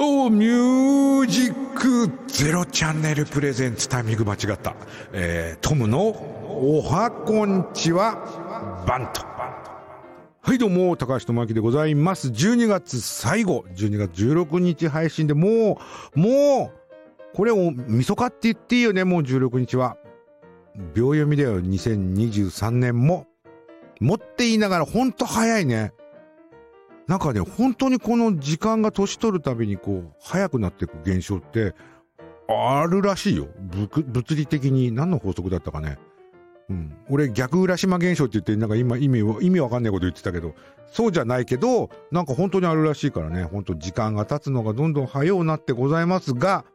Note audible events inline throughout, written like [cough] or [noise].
おミュージックゼロチャンネルプレゼンツタイミング間違った。えー、トムのおはこんちはバント。はいどうも、高橋智明でございます。12月最後、12月16日配信でもう、もう、これを、みそかって言っていいよね、もう16日は。秒読みだよ、2023年も。もって言いながら、ほんと早いね。なんかね、本当にこの時間が年取るたびにこう、早くなっていく現象って、あるらしいよ。物理的に何の法則だったかね。うん。俺逆浦島現象って言って、なんか今意味、意味わかんないこと言ってたけど、そうじゃないけど、なんか本当にあるらしいからね、本当時間が経つのがどんどん早うなってございますが、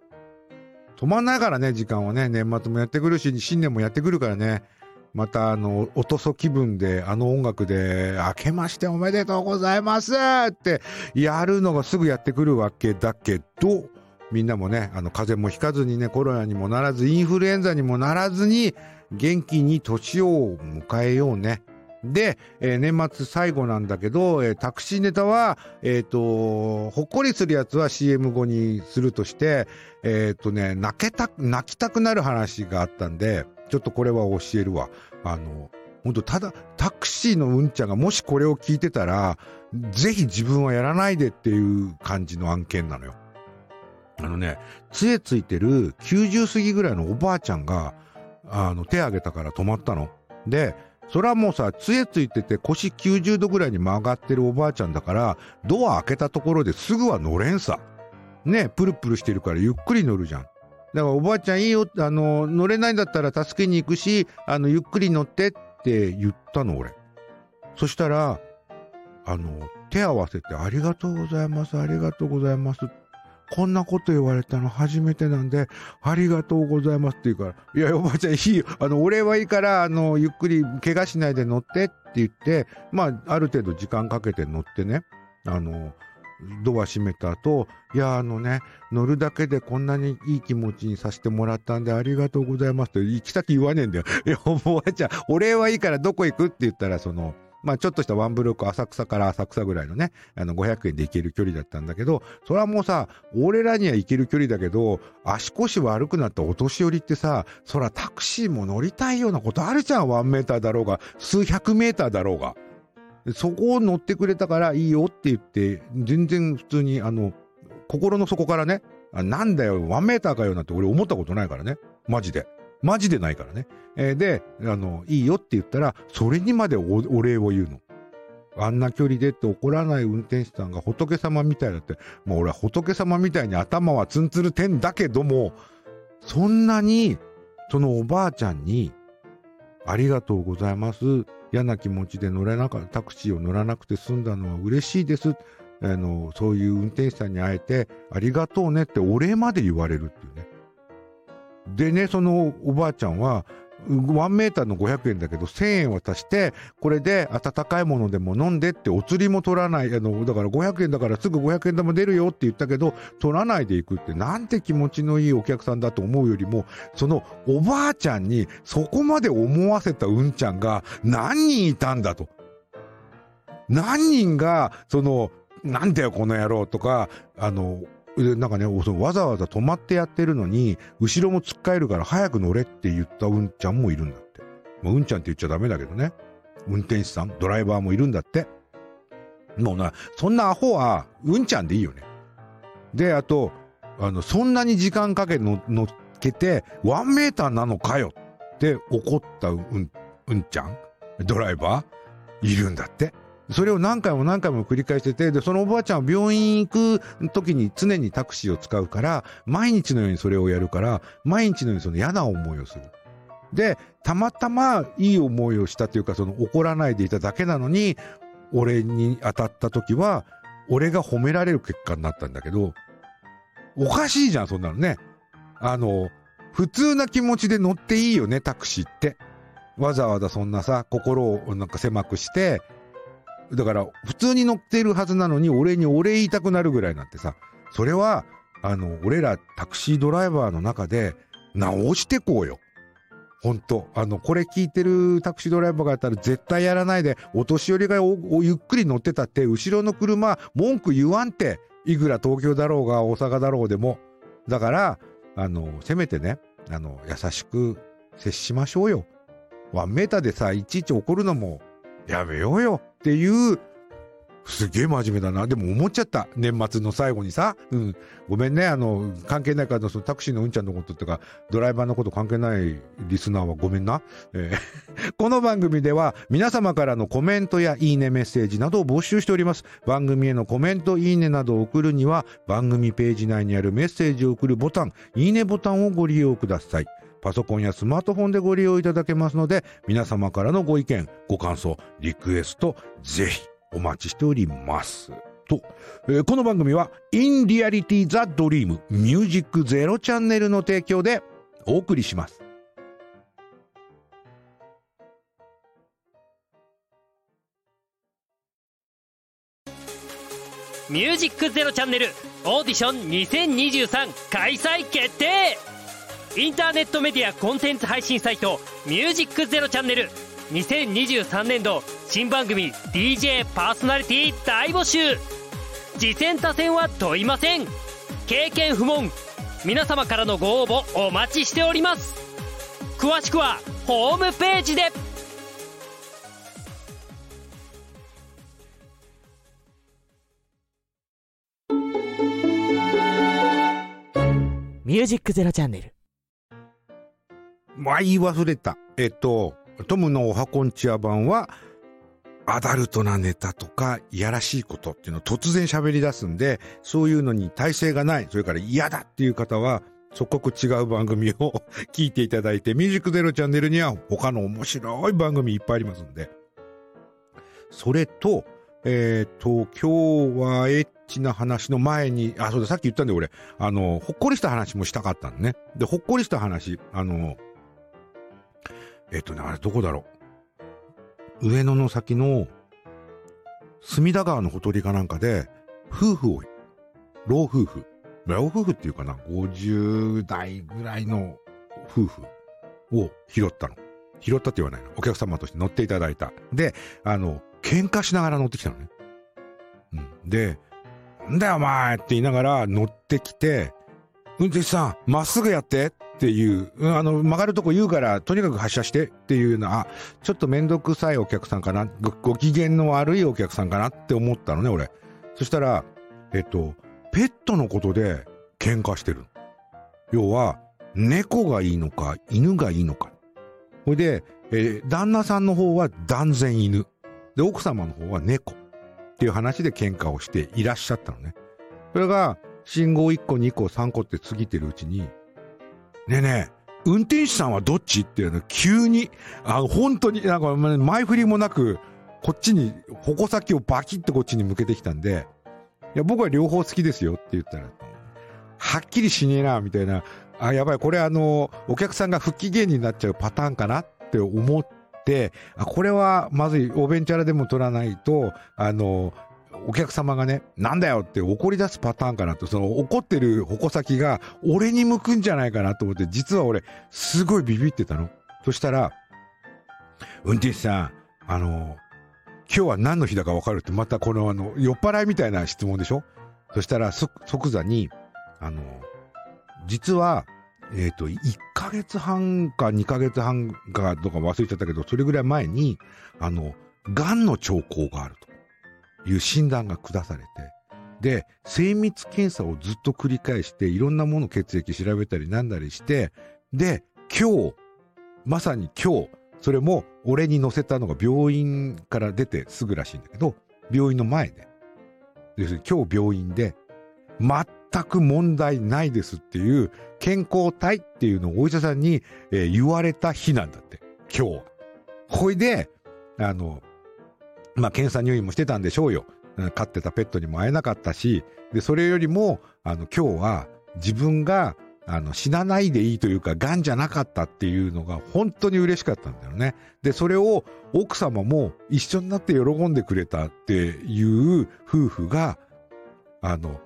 止まんないからね、時間はね、年末もやってくるし、新年もやってくるからね。また、あの、おとそ気分で、あの音楽で、明けましておめでとうございますって、やるのがすぐやってくるわけだけど、みんなもね、あの、風邪もひかずにね、コロナにもならず、インフルエンザにもならずに、元気に年を迎えようね。で、えー年末最後なんだけど、えータクシーネタは、えっ、と、ほっこりするやつは CM 後にするとして、えっ、とね、泣けた、泣きたくなる話があったんで、ちょっとこれは教えるわ。あの、本当ただ、タクシーのうんちゃんがもしこれを聞いてたら、ぜひ自分はやらないでっていう感じの案件なのよ。あのね、杖ついてる90過ぎぐらいのおばあちゃんが、あの、手挙げたから止まったの。で、それはもうさ、杖ついてて腰90度ぐらいに曲がってるおばあちゃんだから、ドア開けたところですぐは乗れんさ。ね、プルプルしてるからゆっくり乗るじゃん。だからおばあちゃんいいよ、あの、乗れないんだったら助けに行くし、あの、ゆっくり乗ってって言ったの、俺。そしたら、あの、手合わせてありがとうございます、ありがとうございます。こんなこと言われたの初めてなんで、ありがとうございますって言うから、いや、おばあちゃんいいよ。あの、お礼はいいから、あの、ゆっくり怪我しないで乗ってって言って、まあ、ある程度時間かけて乗ってね、あの、ドア閉めた後、いや、あのね、乗るだけでこんなにいい気持ちにさせてもらったんでありがとうございますって行き先言わねえんだよ。いや、おばあちゃん、お礼はいいからどこ行くって言ったら、その、まあちょっとしたワンブロック浅草から浅草ぐらいのね、あの500円で行ける距離だったんだけど、それはもうさ、俺らには行ける距離だけど、足腰悪くなったお年寄りってさ、そらタクシーも乗りたいようなことあるじゃん、ワンメーターだろうが、数百メーターだろうが。そこを乗ってくれたからいいよって言って、全然普通にあの、心の底からね、あなんだよ、ワンメーターかよなんて俺思ったことないからね。マジで。マジでないからね。えーで、あの、いいよって言ったら、それにまでお礼を言うの。あんな距離でって怒らない運転手さんが仏様みたいだって、もう俺は仏様みたいに頭はツンツルてんだけども、そんなに、そのおばあちゃんに、ありがとうございます。嫌な気持ちで乗れなかった、タクシーを乗らなくて済んだのは嬉しいです。あの、そういう運転手さんに会えて、ありがとうねってお礼まで言われるっていうね。でね、そのおばあちゃんは、1メーターの500円だけど1000円渡して、これで温かいものでも飲んでってお釣りも取らない。あの、だから500円だからすぐ500円玉出るよって言ったけど、取らないでいくってなんて気持ちのいいお客さんだと思うよりも、そのおばあちゃんにそこまで思わせたうんちゃんが何人いたんだと。何人が、その、なんだよこの野郎とか、あの、なんかね、わざわざ止まってやってるのに、後ろも突っかえるから早く乗れって言ったうんちゃんもいるんだって。まあ、うんちゃんって言っちゃダメだけどね。運転手さん、ドライバーもいるんだって。もうな、そんなアホは、うんちゃんでいいよね。で、あと、あの、そんなに時間かけの乗っけて、ワンメーターなのかよって怒ったうん、うんちゃんドライバーいるんだって。それを何回も何回も繰り返してて、で、そのおばあちゃんは病院行く時に常にタクシーを使うから、毎日のようにそれをやるから、毎日のようにその嫌な思いをする。で、たまたまいい思いをしたというか、その怒らないでいただけなのに、俺に当たった時は、俺が褒められる結果になったんだけど、おかしいじゃん、そんなのね。あの、普通な気持ちで乗っていいよね、タクシーって。わざわざそんなさ、心をなんか狭くして、だから、普通に乗ってるはずなのに、俺にお礼言いたくなるぐらいなってさ、それは、あの、俺らタクシードライバーの中で直してこうよ。ほんと。あの、これ聞いてるタクシードライバーがやったら絶対やらないで、お年寄りがゆっくり乗ってたって、後ろの車、文句言わんって、いくら東京だろうが大阪だろうでも。だから、あの、せめてね、あの、優しく接しましょうよ。ワンメーターでさ、いちいち怒るのもやめようよっていう、すげえ真面目だな。でも思っちゃった。年末の最後にさ。うん。ごめんね。あの、関係ないから、そのタクシーのうんちゃんのことっていうか、ドライバーのこと関係ないリスナーはごめんな。えー [laughs] この番組では皆様からのコメントやいいねメッセージなどを募集しております。番組へのコメント、いいねなどを送るには番組ページ内にあるメッセージを送るボタン、いいねボタンをご利用ください。パソコンやスマートフォンでご利用いただけますので、皆様からのご意見、ご感想、リクエスト、ぜひお待ちしております。と、えーこの番組は In Reality The Dream Music Zero チャンネルの提供でお送りします。ミュージックゼロチャンネルオーディション2023開催決定インターネットメディアコンテンツ配信サイトミュージックゼロチャンネル。2023年度新番組 DJ パーソナリティ大募集。次戦他戦は問いません。経験不問。皆様からのご応募お待ちしております。詳しくはホームページで。ミュージックゼロチャンネル。まあ、言い忘れた。えっと、トムのおはこんちや版は、アダルトなネタとか、いやらしいことっていうのを突然喋り出すんで、そういうのに耐性がない、それから嫌だっていう方は、即刻違う番組を [laughs] 聞いていただいて、ミュージックゼロチャンネルには他の面白い番組いっぱいありますんで。それと、えっ、と、今日はエッチな話の前に、あ、そうだ、さっき言ったんで俺、あの、ほっこりした話もしたかったんね。で、ほっこりした話、あの、えっ、とね、あれどこだろう。上野の先の、隅田川のほとりかなんかで、夫婦を、老夫婦、老夫婦っていうかな、50代ぐらいの夫婦を拾ったの。拾ったって言わないの。お客様として乗っていただいた。で、あの、喧嘩しながら乗ってきたのね。うん。で、なんだよお前って言いながら乗ってきて、運転手さん、まっすぐやってってていう、あの、曲がるとこ言うから、とにかく発車してっていうのは、ちょっとめんどくさいお客さんかな、ごご機嫌の悪いお客さんかなって思ったのね、俺。そしたら、えっと、ペットのことで喧嘩してる。要は、猫がいいのか、犬がいいのか。ほいで、えー旦那さんの方は断然犬。で、奥様の方は猫。っていう話で喧嘩をしていらっしゃったのね。それが、信号1個、2個、3個って過ぎてるうちに、ねえね、運転手さんはどっちっていうの急に、あ本当になんか前振りもなく、こっちに、矛先をバキッとこっちに向けてきたんで、いや、僕は両方好きですよって言ったら、はっきりしねえな、みたいな、あ、やばい、これあの、お客さんが不機嫌になっちゃうパターンかなって思って、あ、これはまずい、お弁チャラでも取らないと、あの、お客様がね、なんだよって怒り出すパターンかなと、その怒ってる矛先が俺に向くんじゃないかなと思って、実は俺、すごいビビってたの。そしたら、運転手さん、あの、今日は何の日だかわかるって、またこのあの、酔っ払いみたいな質問でしょそしたら、即座に、あの、実は、えっ、と、1ヶ月半か2ヶ月半かとか忘れちゃったけど、それぐらい前に、あの、癌の兆候があるという診断が下されて、で、精密検査をずっと繰り返して、いろんなもの血液調べたりなんだりして、で、今日、まさに今日、それも俺に乗せたのが病院から出てすぐらしいんだけど、病院の前で。要するに今日病院で、全く問題ないですっていう健康体っていうのをお医者さんに、えー言われた日なんだって。今日は。ほいで、あの、まあ、検査入院もしてたんでしょうよ。飼ってたペットにも会えなかったし、で、それよりも、あの、今日は自分が、あの、死なないでいいというか、癌じゃなかったっていうのが本当に嬉しかったんだよね。で、それを奥様も一緒になって喜んでくれたっていう夫婦が、あの、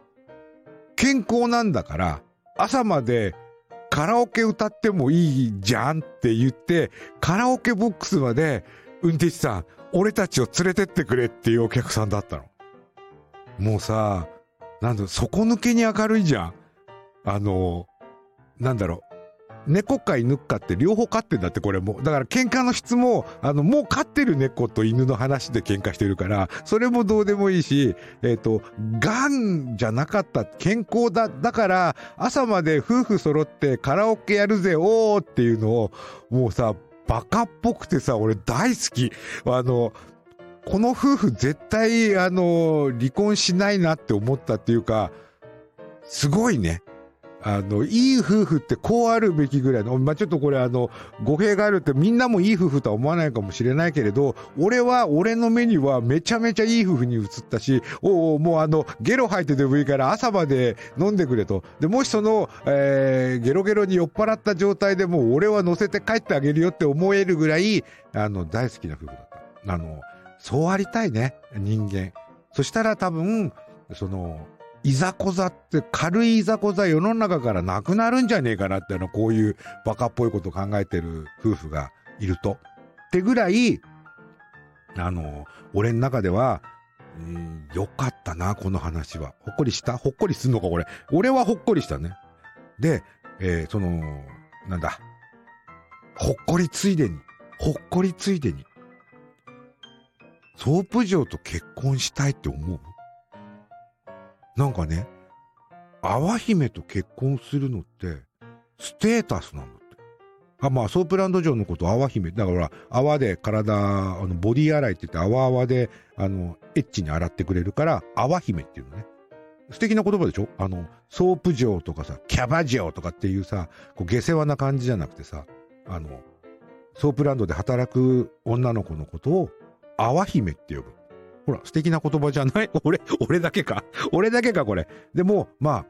健康なんだから、朝までカラオケ歌ってもいいじゃんって言って、カラオケボックスまで、運転手さん、俺たちを連れてってくれっていうお客さんだったの。もうさ、なんだ、底抜けに明るいじゃん。あの、なんだろう。猫か犬かって両方飼ってんだってこれも。だから喧嘩の質も、あの、もう飼ってる猫と犬の話で喧嘩してるから、それもどうでもいいし、えっ、ー、と、癌じゃなかった、健康だ、だから、朝まで夫婦揃ってカラオケやるぜ、おーっていうのを、もうさ、バカっぽくてさ、俺大好き。あの、この夫婦絶対、あの、離婚しないなって思ったっていうか、すごいね。あの、いい夫婦ってこうあるべきぐらいの、まあ、ちょっとこれあの、語弊があるってみんなもいい夫婦とは思わないかもしれないけれど、俺は、俺の目にはめちゃめちゃいい夫婦に映ったし、おお、もうあの、ゲロ吐いてでもいいから朝まで飲んでくれと。で、もしその、えー、ゲロゲロに酔っ払った状態でもう俺は乗せて帰ってあげるよって思えるぐらい、あの、大好きな夫婦だった。あの、そうありたいね、人間。そしたら多分、その、いざこざって軽いいざこざ世の中からなくなるんじゃねえかなってのこういうバカっぽいこと考えてる夫婦がいると。ってぐらい、あの、俺の中では、うん、よかったな、この話は。ほっこりした？ほっこりすんのか、これ。俺はほっこりしたね。で、えー、その、なんだ？ほっこりついでに、ほっこりついでに、ソープ嬢と結婚したいって思う？なんかね、泡姫と結婚するのって、ステータスなんだって。あ、まあ、ソープランド嬢のこと泡姫。だから、泡で体、あの、ボディ洗いって言って、泡泡で、あの、エッチに洗ってくれるから、泡姫っていうのね。素敵な言葉でしょ？あの、ソープ嬢とかさ、キャバ嬢とかっていうさ、こう下世話な感じじゃなくてさ、あの、ソープランドで働く女の子のことを、泡姫って呼ぶ。ほら、素敵な言葉じゃない？[laughs] 俺、俺だけか？俺だけか、これ。でも、まあ、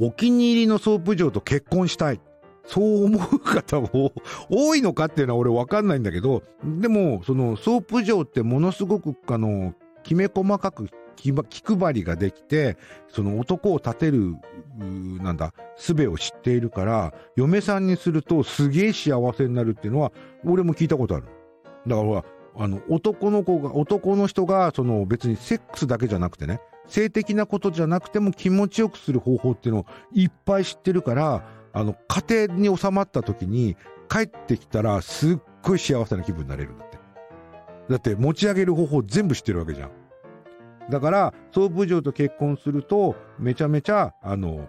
お気に入りのソープ嬢と結婚したい。そう思う方も [laughs] 多いのかっていうのは俺わかんないんだけど、でも、そのソープ嬢ってものすごく、あの、きめ細かく気配りができて、その男を立てる、なんだ、術を知っているから、嫁さんにするとすげえ幸せになるっていうのは、俺も聞いたことある。だからあの、男の子が、男の人が、その別にセックスだけじゃなくてね、性的なことじゃなくても気持ちよくする方法っていうのをいっぱい知ってるから、あの、家庭に収まった時に帰ってきたらすっごい幸せな気分になれるんだって。だって持ち上げる方法全部知ってるわけじゃん。だから、総部長と結婚すると、めちゃめちゃ、あの、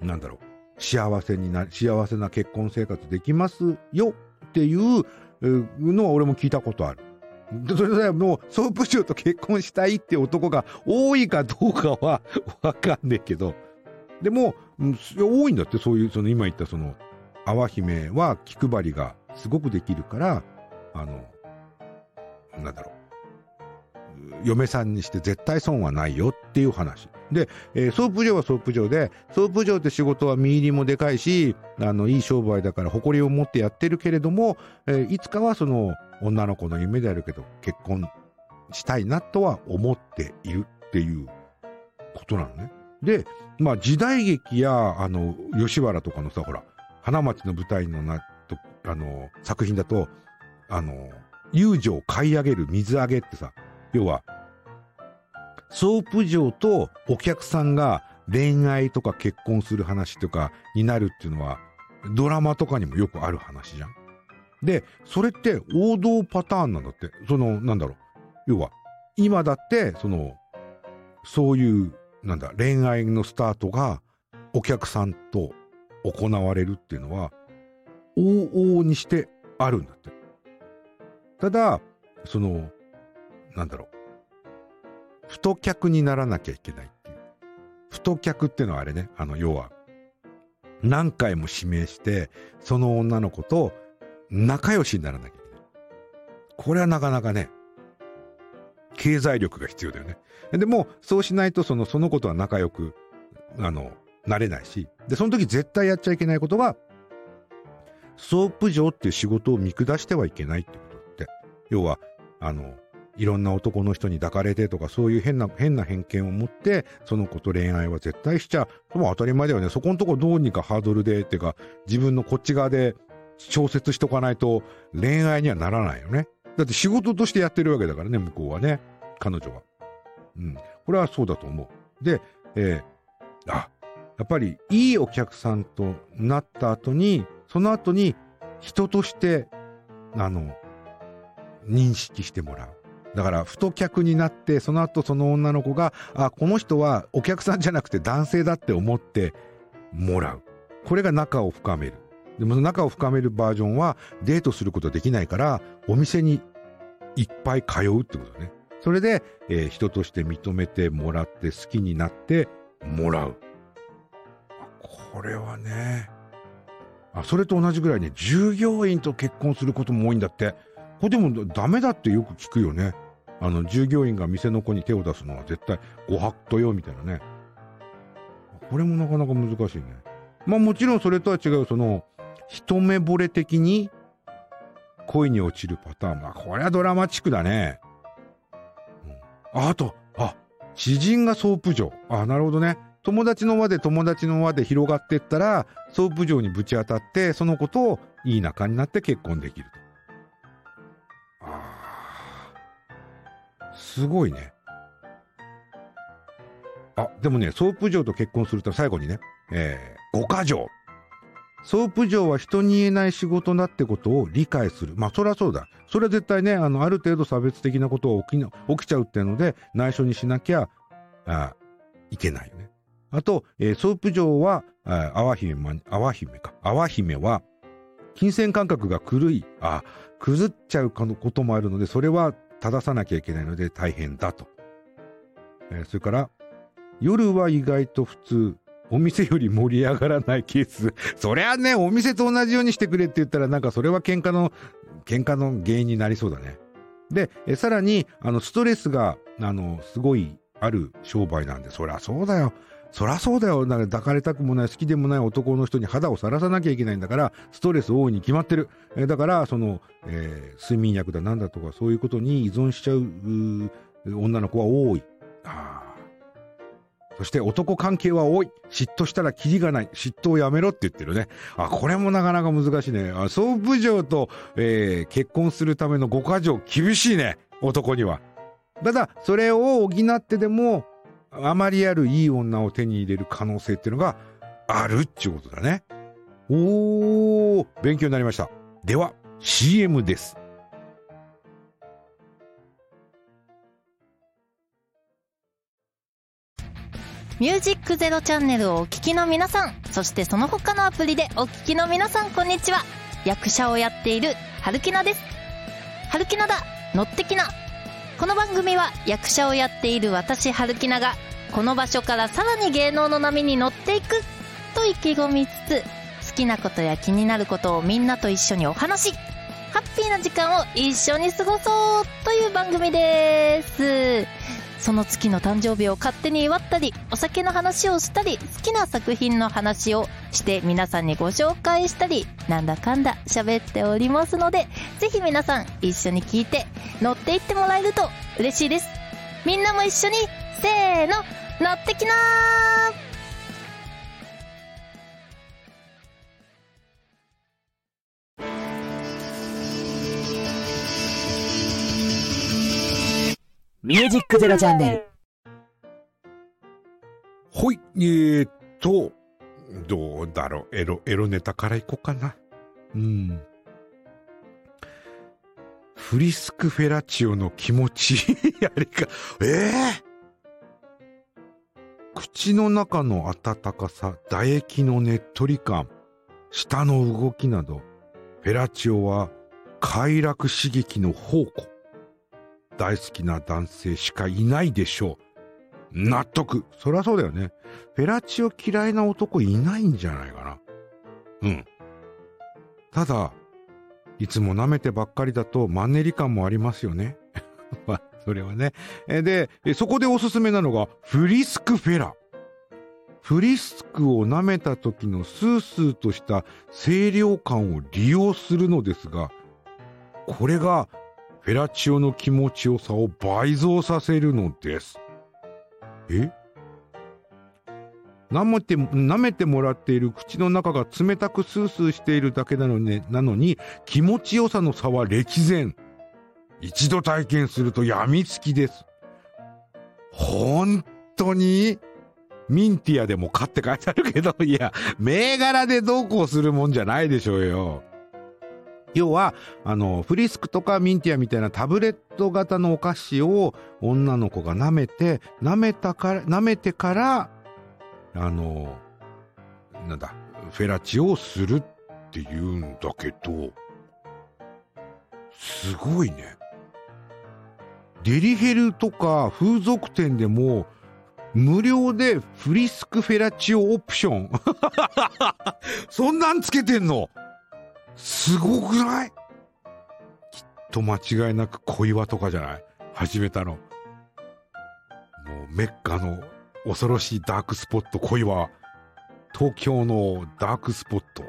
なんだろう、幸せにな、幸せな結婚生活できますよっていうのは俺も聞いたことある。それでもう、ソープ嬢と結婚したいって男が多いかどうかは [laughs] わかんねえけど、でも、多いんだって、そういう、その今言ったその、泡姫は気配りがすごくできるから、あの、なんだろう。嫁さんにして絶対損はないよっていう話。で、えー、ソープ嬢はソープ嬢で、ソープ嬢って仕事は身入りもでかいし、あの、いい商売だから誇りを持ってやってるけれども、えー、いつかはその女の子の夢であるけど、結婚したいなとは思っているっていうことなのね。で、まあ時代劇や、あの、吉原とかのさ、ほら、花街の舞台のな、と、あの、作品だと、あの、遊女を買い上げる水揚げってさ、要は、ソープ嬢とお客さんが恋愛とか結婚する話とかになるっていうのは、ドラマとかにもよくある話じゃん。で、それって王道パターンなんだって。その、なんだろう。要は、今だって、その、そういう、なんだ、恋愛のスタートがお客さんと行われるっていうのは、往々にしてあるんだって。ただ、その、なんだろう。太客にならなきゃいけないっていう。太客ってのはあれね、あの、要は、何回も指名して、その女の子と仲良しにならなきゃいけない。これはなかなかね、経済力が必要だよね。でも、そうしないと、その、その子とは仲良く、あの、なれないし、で、その時絶対やっちゃいけないことは、ソープ嬢っていう仕事を見下してはいけないってことって。要は、あの、いろんな男の人に抱かれてとか、そういう変な、変な偏見を持って、その子と恋愛は絶対しちゃう。も当たり前だよね。そこのとこどうにかハードルで、っていうか、自分のこっち側で調節しとかないと恋愛にはならないよね。だって仕事としてやってるわけだからね、向こうはね。彼女は。うん。これはそうだと思う。で、えー、あ、やっぱりいいお客さんとなった後に、その後に人として、あの、認識してもらう。だから、太客になって、その後その女の子が、あ、この人はお客さんじゃなくて男性だって思ってもらう。これが仲を深める。でも仲を深めるバージョンはデートすることできないから、お店にいっぱい通うってことね。それで、えー、人として認めてもらって好きになってもらう。これはね。あ、それと同じぐらいね、従業員と結婚することも多いんだって。これでもダメだってよく聞くよね。あの、従業員が店の子に手を出すのは絶対ご法度よ、みたいなね。これもなかなか難しいね。まあもちろんそれとは違う、その、一目惚れ的に恋に落ちるパターン。まあこれはドラマチックだね。うん、あ、あと、あ、知人がソープ嬢。あ、なるほどね。友達の輪で友達の輪で広がってったら、ソープ嬢にぶち当たって、その子といい仲になって結婚できるとああ。すごいね。あ、でもね、ソープ嬢と結婚すると最後にね、えー、五箇条。ソープ嬢は人に言えない仕事だってことを理解する。まあ、そりゃそうだ。それは絶対ね、あの、ある程度差別的なことが起き起きちゃうっていうので、内緒にしなきゃ、あいけないよね。あと、えー、ソープ嬢は、あ泡姫、ま、泡姫か。泡姫は、金銭感覚が狂い、あ、崩っちゃうこともあるので、それは正さなきゃいけないので大変だと。えー、それから、夜は意外と普通、お店より盛り上がらないケース。[laughs] そりゃね、お店と同じようにしてくれって言ったら、なんかそれは喧嘩の、喧嘩の原因になりそうだね。で、えさらに、あの、ストレスが、あの、すごいある商売なんで、そりゃそうだよ。そりゃそうだよ。だから抱かれたくもない、好きでもない男の人に肌をさらさなきゃいけないんだから、ストレス大いに決まってる。え、だから、その、えー、睡眠薬だなんだとか、そういうことに依存しちゃう女の子は多い。あそして男関係は多い。嫉妬したらキリがない。嫉妬をやめろって言ってるね。あ、これもなかなか難しいね。あ、総部長と、えー、結婚するための五箇条厳しいね。男には。ただ、それを補ってでも、あまりあるいい女を手に入れる可能性っていうのがあるっていうことだね。おー、勉強になりました。では、CM です。ミュージックゼロチャンネルをお聞きの皆さん、そしてその他のアプリでお聞きの皆さん、こんにちは。役者をやっている、春木菜です。春木菜だ、乗ってきな。番組は役者をやっている私、春樹菜がこの場所からさらに芸能の波に乗っていくと意気込みつつ、好きなことや気になることをみんなと一緒にお話しハッピーな時間を一緒に過ごそうという番組です。その月の誕生日を勝手に祝ったり、お酒の話をしたり、好きな作品の話をして皆さんにご紹介したり、なんだかんだ喋っておりますので、ぜひ皆さん一緒に聞いて乗っていってもらえると嬉しいです。みんなも一緒に、せーの、乗ってきなーミュージックゼロチャンネル。ほい、えー、っと、どうだろう、エロ、エロネタからいこうかな。うん。フリスクフェラチオの気持ち、[laughs] あれか、ええー口の中の温かさ、唾液のねっとり感、舌の動きなど、フェラチオは快楽刺激の宝庫。大好きな男性しかいないでしょう。納得。そりゃそうだよね。フェラチオ嫌いな男いないんじゃないかな。うん。ただ、いつも舐めてばっかりだとマンネリ感もありますよね。[laughs] まあ、それはね。で、そこでおすすめなのが、フリスクフェラ。フリスクを舐めた時のスースーとした清涼感を利用するのですが、これがフェラチオの気持ちよさを倍増させるのです。え？舐めて、舐めてもらっている口の中が冷たくスースーしているだけなのに、なのに気持ちよさの差は歴然。一度体験すると病みつきです。本当に？ミンティアでも買って書いてあるけど、いや、銘柄でどうこうするもんじゃないでしょうよ。要は、あの、フリスクとかミンティアみたいなタブレット型のお菓子を女の子が舐めて、舐めたから、舐めてから、あの、なんだ、フェラチオをするって言うんだけど、すごいね。デリヘルとか風俗店でも、無料でフリスクフェラチオオプション。[laughs] そんなんつけてんの？すごくない？きっと間違いなく小岩とかじゃない？始めたの。もうメッカの恐ろしいダークスポット小岩。東京のダークスポット。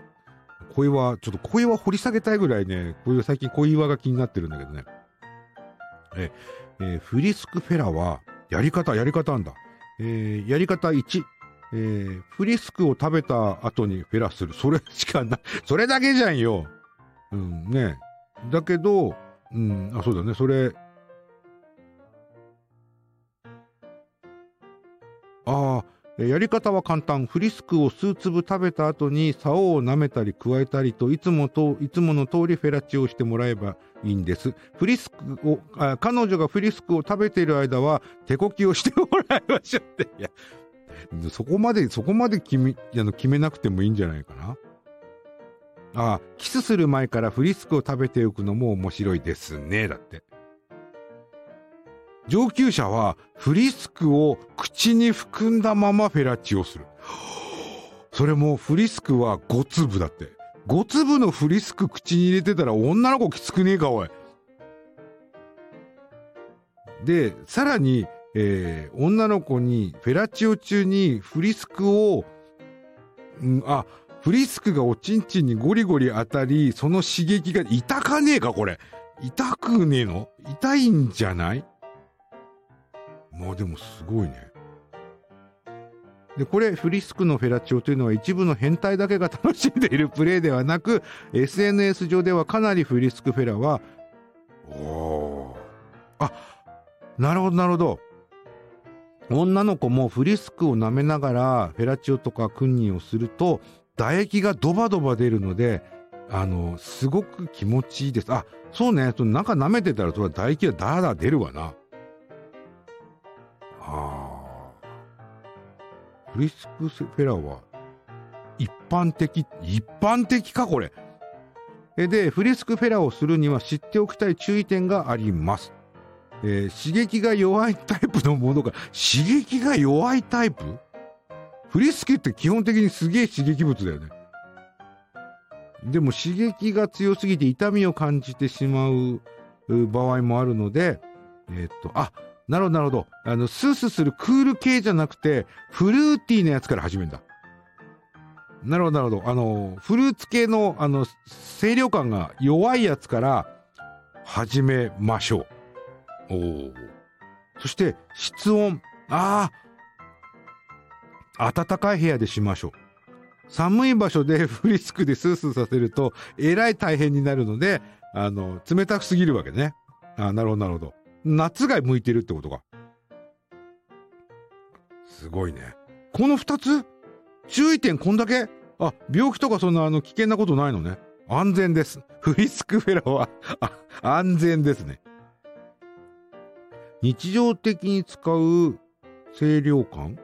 小岩、ちょっと小岩掘り下げたいぐらいね、こういう最近小岩が気になってるんだけどね。え、えーフリスクフェラは、やり方、やり方なんだ。えーやり方1。えーフリスクを食べた後にフェラする。それしかない。[laughs] それだけじゃんよ。うん、ね。だけど、うん、あ、そうだね。それ、ああ、やり方は簡単。フリスクを数粒食べた後に竿を舐めたり加えたりといつもと、いつもの通りフェラチをしてもらえばいいんです。フリスクを、あ彼女がフリスクを食べている間は手こきをしてもらいましょうって。いや、そこまで、そこまで決め、あの決めなくてもいいんじゃないかな。ああ、キスする前からフリスクを食べておくのも面白いですね。だって。上級者はフリスクを口に含んだままフェラチオする。それもフリスクは5粒だって。5粒のフリスク口に入れてたら女の子きつくねえか、おい。で、さらに、えー女の子にフェラチオ中にフリスクを、うん、あ、フリスクがおちんちんにゴリゴリ当たり、その刺激が痛かねえか、これ。痛くねえの？痛いんじゃない？まあでもすごいね。で、これ、フリスクのフェラチオというのは一部の変態だけが楽しんでいるプレイではなく、SNS 上ではかなりフリスクフェラは、おー。あ、なるほど、なるほど。女の子もフリスクを舐めながらフェラチオとかクンニをすると唾液がドバドバ出るのであのすごく気持ちいいです。あそうね。その中舐めてたらそれは唾液がダラダラ出るわな。あフリスクフェラは一般的一般的かこれ。でフリスクフェラをするには知っておきたい注意点があります。えー刺激が弱いタイプのものが刺激が弱いタイプ？フリスクって基本的にすげえ刺激物だよね。でも刺激が強すぎて痛みを感じてしまう場合もあるのでえーっとあなるほどなるほど。あのスースーするクール系じゃなくてフルーティーなやつから始めるんだ。なるほどなるほど。あのフルーツ系のあの清涼感が弱いやつから始めましょう。お。そして、室温。あ。暖かい部屋でしましょう。寒い場所でフリスクでスースーさせると、えらい大変になるので、あの、冷たくすぎるわけね。あなるほど、なるほど。夏が向いてるってことか。すごいね。この二つ？注意点こんだけ？あ、病気とかそんなあの危険なことないのね。安全です。フリスクフェラは、安全ですね。日常的に使う清涼感？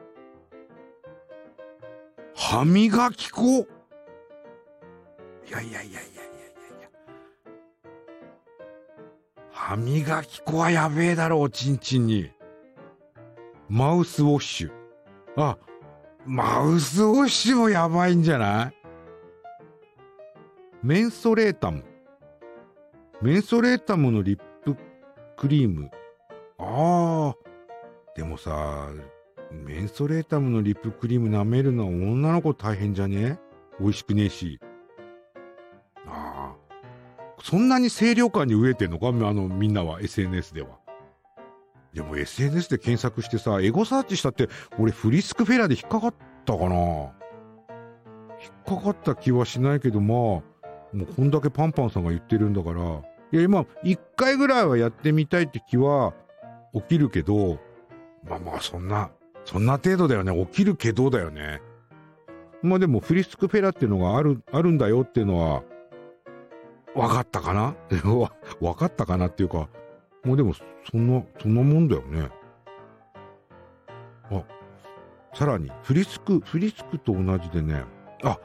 歯磨き粉？いやいやいやいやいやいや。いや歯磨き粉はやべえだろおちんちんに。マウスウォッシュ。あマウスウォッシュもやばいんじゃない？メンソレータム。メンソレータムのリップクリーム。ああ。でもさ、メンソレータムのリップクリーム舐めるのは女の子大変じゃね？美味しくねえし。ああ。そんなに清涼感に飢えてんのか？あの、みんなは SNS では。でも SNS で検索してさ、エゴサーチしたって、俺フリスクフェラで引っかかったかな引っかかった気はしないけど、まあ、もうこんだけパンパンさんが言ってるんだから、いや、今、一回ぐらいはやってみたいって気は起きるけど、まあまあ、そんな、そんな程度だよね。起きるけどだよね。まあでも、フリスクフェラっていうのがある、あるんだよっていうのは、分かったかな？[laughs] わ分かったかなっていうか、もうでも、そんな、そんなもんだよね。あ、さらに、フリスク、フリスクと同じでね、あ、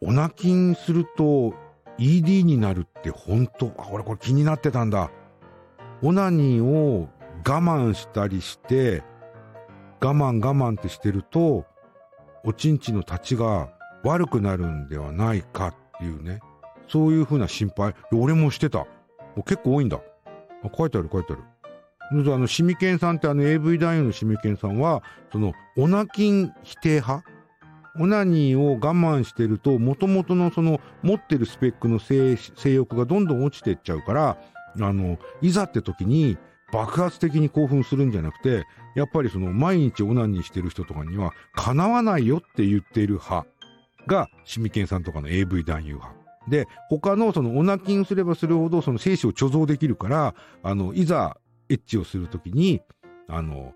オナキンすると ED になるって本当あ、俺これ気になってたんだ。オナニーを我慢したりして、我慢我慢ってしてると、おちんちの立ちが悪くなるんではないかっていうね。そういうふうな心配。俺もしてた。結構多いんだ。あ書いてある書いてある。あの、シミケンさんってあの AV 男優のシミケンさんは、その、オナキン否定派？オナニーを我慢してると、元々のその、持ってるスペックの性性欲がどんどん落ちていっちゃうから、あの、いざって時に爆発的に興奮するんじゃなくて、やっぱりその、毎日オナニーしてる人とかには、叶わないよって言っている派が、シミケンさんとかの AV 男優派。で、他のそのオナキンすればするほどその精子を貯蔵できるから、あの、いざエッチをするときに、あの、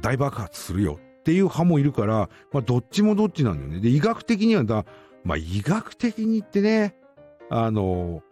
大爆発するよっていう派もいるから、まあどっちもどっちなんだよね。で、医学的にはだ、まあ医学的にってね、あの、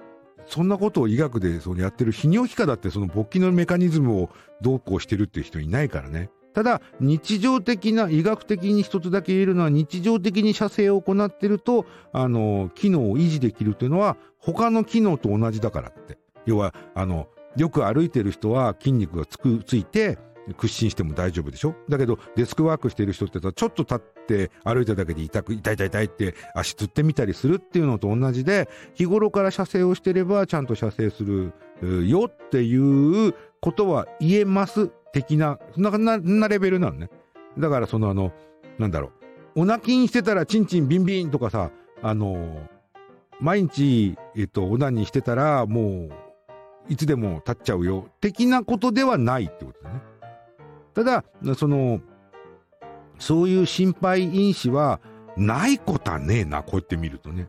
そんなことを医学でそのやってる泌尿器科だってその勃起のメカニズムをどうこうしてるっていう人いないからね。ただ、日常的な、医学的に一つだけ言えるのは、日常的に射精を行ってると、あの、機能を維持できるというのは、他の機能と同じだからって。要は、あの、よく歩いてる人は筋肉がつく、ついて、屈伸しても大丈夫でしょ？だけど、デスクワークしてる人ってさ、ちょっと立って歩いただけで痛く、痛い痛い痛いって足つってみたりするっていうのと同じで、日頃から射精をしてればちゃんと射精するよっていうことは言えます的な、そんな、な、なレベルなのね。だからそのあの、なんだろう。お泣きにしてたらチンチンビンビンとかさ、あの、毎日、えっと、オナニーしてたら、もう、いつでも立っちゃうよ、的なことではないってことだね。ただ、その、そういう心配因子は、ないことはねえな、こうやって見るとね。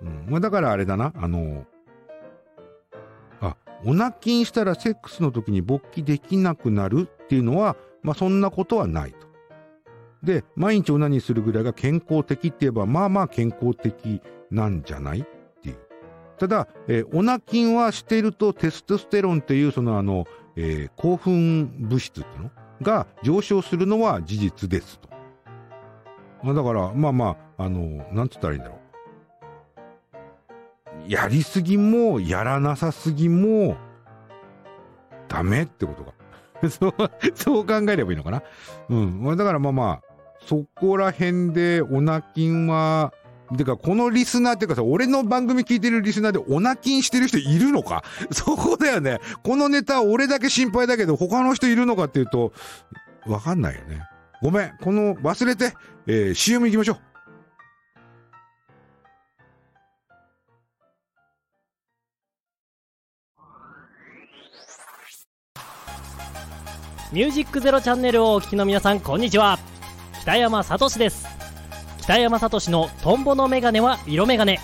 うん。まあ、だからあれだな、あの、オナキンしたらセックスの時に勃起できなくなるっていうのは、まあそんなことはないと。で、毎日オナニーするぐらいが健康的って言えば、まあまあ健康的なんじゃない？っていう。ただ、えー、オナキンはしてるとテストステロンっていうそのあの、えー、興奮物質っていうの？が上昇するのは事実ですと。まだから、まあまあ、あの、なんつったらいいんだろう。やりすぎも、やらなさすぎも、ダメってことか。[laughs] そう、そう考えればいいのかな？うん。だからまあまあ、そこら辺で、オナキンは、てか、このリスナーっていうかさ、俺の番組聞いてるリスナーでオナキンしてる人いるのか？[laughs] そこだよね。このネタ俺だけ心配だけど、他の人いるのかっていうと、わかんないよね。ごめん。この、忘れて、えー、CM 行きましょう。ミュージックゼロチャンネルをお聴きの皆さんこんにちは北山さとしです北山さとしのトンボのメガネは色メガネ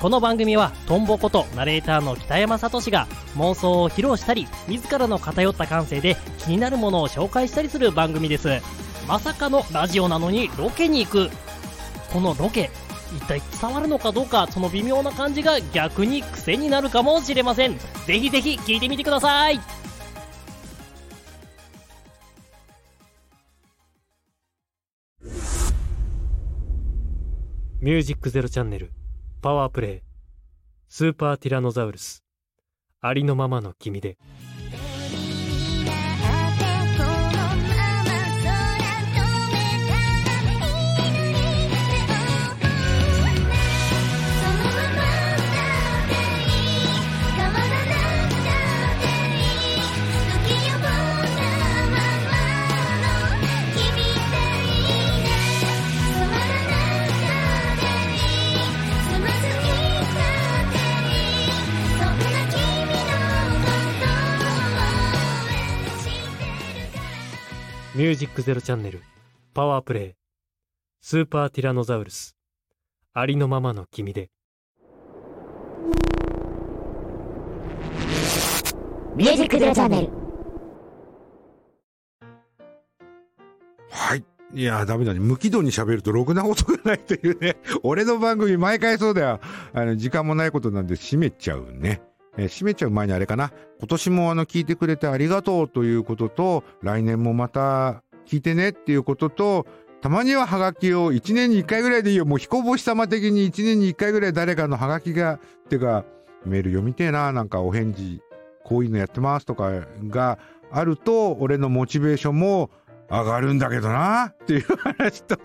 この番組はトンボことナレーターの北山さとしが妄想を披露したり自らの偏った感性で気になるものを紹介したりする番組です。まさかのラジオなのにロケに行く。このロケ一体伝わるのかどうかその微妙な感じが逆に癖になるかもしれません。ぜひぜひ聞いてみてください。ミュージックゼロチャンネル、パワープレイ、スーパーティラノザウルス、ありのままの君で。ミュージックゼロチャンネル、パワープレイ、スーパーティラノザウルス、ありのままの君で。ミュージックゼロチャンネル。はい。いや、ダメだね。無軌道に喋るとろくな音がないというね。俺の番組毎回そうだよ。あの、時間もないことなんで閉めちゃうね。えー閉めちゃう前にあれかな。今年もあの、聞いてくれてありがとうということと、来年もまた聞いてねっていうことと、たまにはハガキを1年に1回ぐらいでいいよ。もう彦星様的に1年に1回ぐらい誰かのハガキが、っていうか、メール読みてえな。なんかお返事、こういうのやってますとかがあると、俺のモチベーションも上がるんだけどな。っていう話と、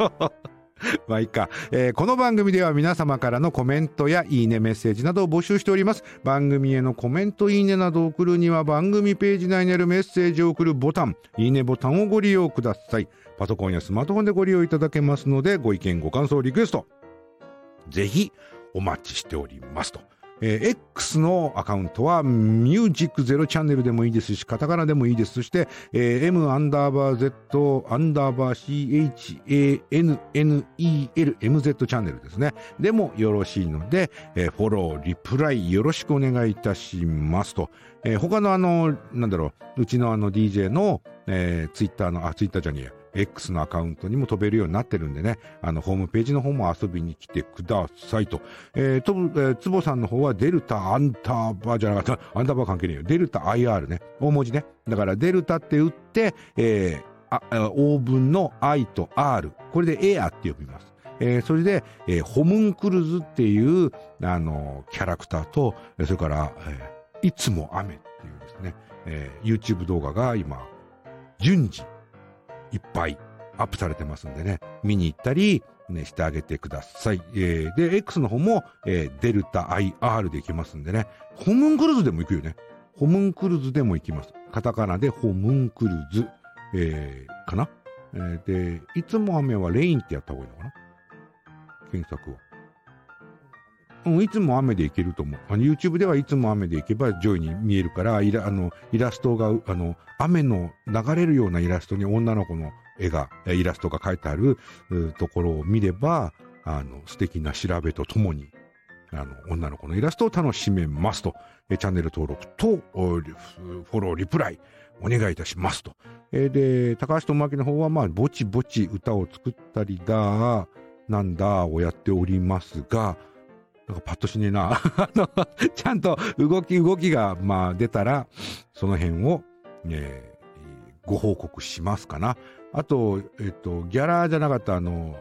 [laughs] まあいいか、えーこの番組では皆様からのコメントやいいねメッセージなどを募集しております。番組へのコメント、いいねなどを送るには番組ページ内にあるメッセージを送るボタン、いいねボタンをご利用ください。パソコンやスマートフォンでご利用いただけますので、ご意見、ご感想、リクエスト、ぜひお待ちしておりますと。えー X のアカウントは、ミュージックゼロチャンネルでもいいですし、カタカナでもいいです。そして、えー M アンダーバー Z アンダーバー CHANNEL MZ チャンネルですね。でもよろしいので、えーフォロー、リプライよろしくお願いいたしますと。えー他のあの、なんだろう、うちのあの DJ の、えー、ツイッターの、あ、ツイッターじゃねえ。X のアカウントにも飛べるようになってるんでね、あの、ホームページの方も遊びに来てくださいと。えー、と、えー、つぼさんの方はデルタアンダーバーじゃなかった、アンダーバー関係ねえよ。デルタ IR ね。大文字ね。だから、デルタって打って、えー、オーブンの I と R。これでエアって呼びます。えーそれで、えーホムンクルズっていう、あのキャラクターと、それから、えいつも雨っていうですね、え YouTube 動画が今、順次、いっぱいアップされてますんでね、見に行ったり、ね、してあげてください。えーで、X の方も、えーデルタ IR で行きますんでね、ホムンクルーズでも行くよね。ホムンクルーズでも行きます。カタカナでホムンクルーズ、えーかな、えーで、いつも雨はレインってやった方がいいのかな？検索を。うん、いつも雨でいけると思う。あの YouTube ではいつも雨でいけば上位に見えるから、イラあのイラストが、あの、雨の流れるようなイラストに女の子の絵が、イラストが描いてあるところを見れば、あの、素敵な調べとともに、あの、女の子のイラストを楽しめますと、えチャンネル登録と、フォロー、リプライ、お願いいたしますと。えで、高橋智明の方は、まあ、ぼちぼち歌を作ったりだ、なんだをやっておりますが、なんかパッとしねえな。[laughs] あの、ちゃんと動き、動きが、まあ、出たら、その辺を、えーご報告しますかな。あと、えっと、ギャラじゃなかった、あの、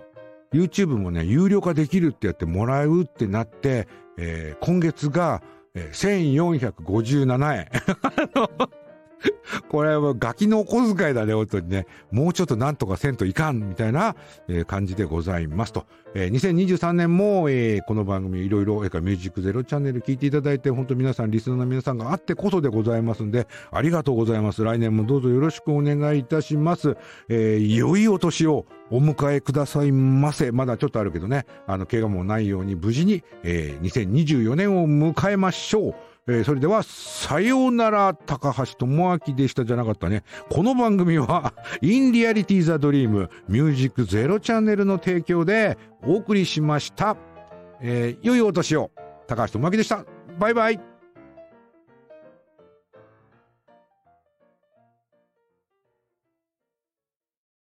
YouTube もね、有料化できるってやってもらうってなって、えー今月が、えー1457円。[laughs] [laughs] これはガキのお小遣いだね、本当にね。もうちょっとなんとかせんといかん、みたいな、感じでございますと。えー2023年も、えーこの番組いろいろ、えーミュージックゼロチャンネル聞いていただいて、本当皆さん、リスナーの皆さんがあってこそでございますんで、ありがとうございます。来年もどうぞよろしくお願いいたします。えー良いお年をお迎えくださいませ。まだちょっとあるけどね、あの、怪我もないように無事に、えー2024年を迎えましょう。えーそれでは、さようなら、高橋智明でしたじゃなかったね。この番組は、インリアリティザドリーム、ミュージックゼロチャンネルの提供でお送りしました。えー良いお年を。高橋智明でした。バイバイ。